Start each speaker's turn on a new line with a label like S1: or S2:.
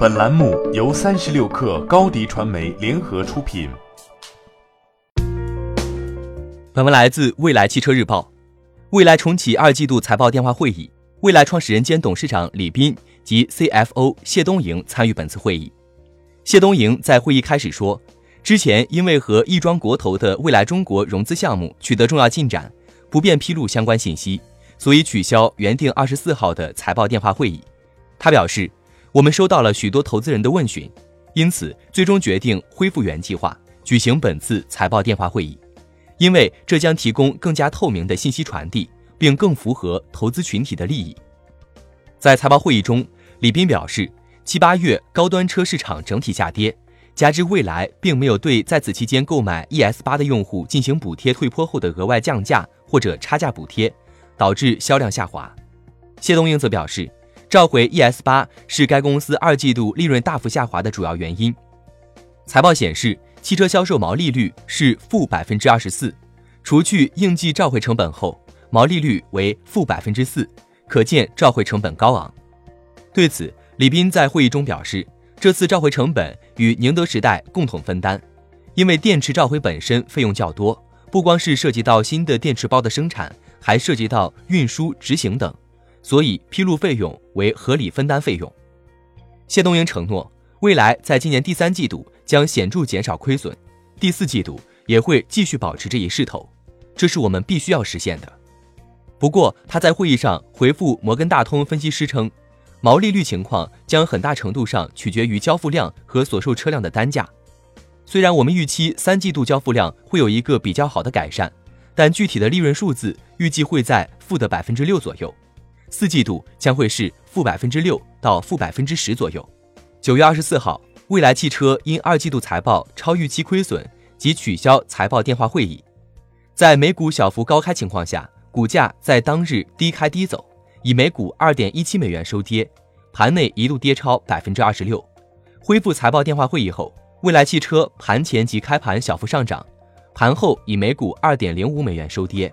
S1: 本栏目由三十六氪高低传媒联合出品。
S2: 本文来自未来汽车日报。未来重启二季度财报电话会议，未来创始人兼董事长李斌及 CFO 谢东莹参与本次会议。谢东莹在会议开始说，之前因为和亦庄国投的未来中国融资项目取得重要进展，不便披露相关信息，所以取消原定二十四号的财报电话会议。他表示。我们收到了许多投资人的问询，因此最终决定恢复原计划举行本次财报电话会议，因为这将提供更加透明的信息传递，并更符合投资群体的利益。在财报会议中，李斌表示，七八月高端车市场整体下跌，加之未来并没有对在此期间购买 ES 八的用户进行补贴退坡后的额外降价或者差价补贴，导致销量下滑。谢东英则表示。召回 ES 八是该公司二季度利润大幅下滑的主要原因。财报显示，汽车销售毛利率是负百分之二十四，除去应计召回成本后，毛利率为负百分之四，可见召回成本高昂。对此，李斌在会议中表示，这次召回成本与宁德时代共同分担，因为电池召回本身费用较多，不光是涉及到新的电池包的生产，还涉及到运输、执行等。所以披露费用为合理分担费用。谢东英承诺，未来在今年第三季度将显著减少亏损，第四季度也会继续保持这一势头，这是我们必须要实现的。不过他在会议上回复摩根大通分析师称，毛利率情况将很大程度上取决于交付量和所售车辆的单价。虽然我们预期三季度交付量会有一个比较好的改善，但具体的利润数字预计会在负的百分之六左右。四季度将会是负百分之六到负百分之十左右。九月二十四号，蔚来汽车因二季度财报超预期亏损，即取消财报电话会议。在美股小幅高开情况下，股价在当日低开低走，以每股二点一七美元收跌，盘内一度跌超百分之二十六。恢复财报电话会议后，蔚来汽车盘前及开盘小幅上涨，盘后以每股二点零五美元收跌。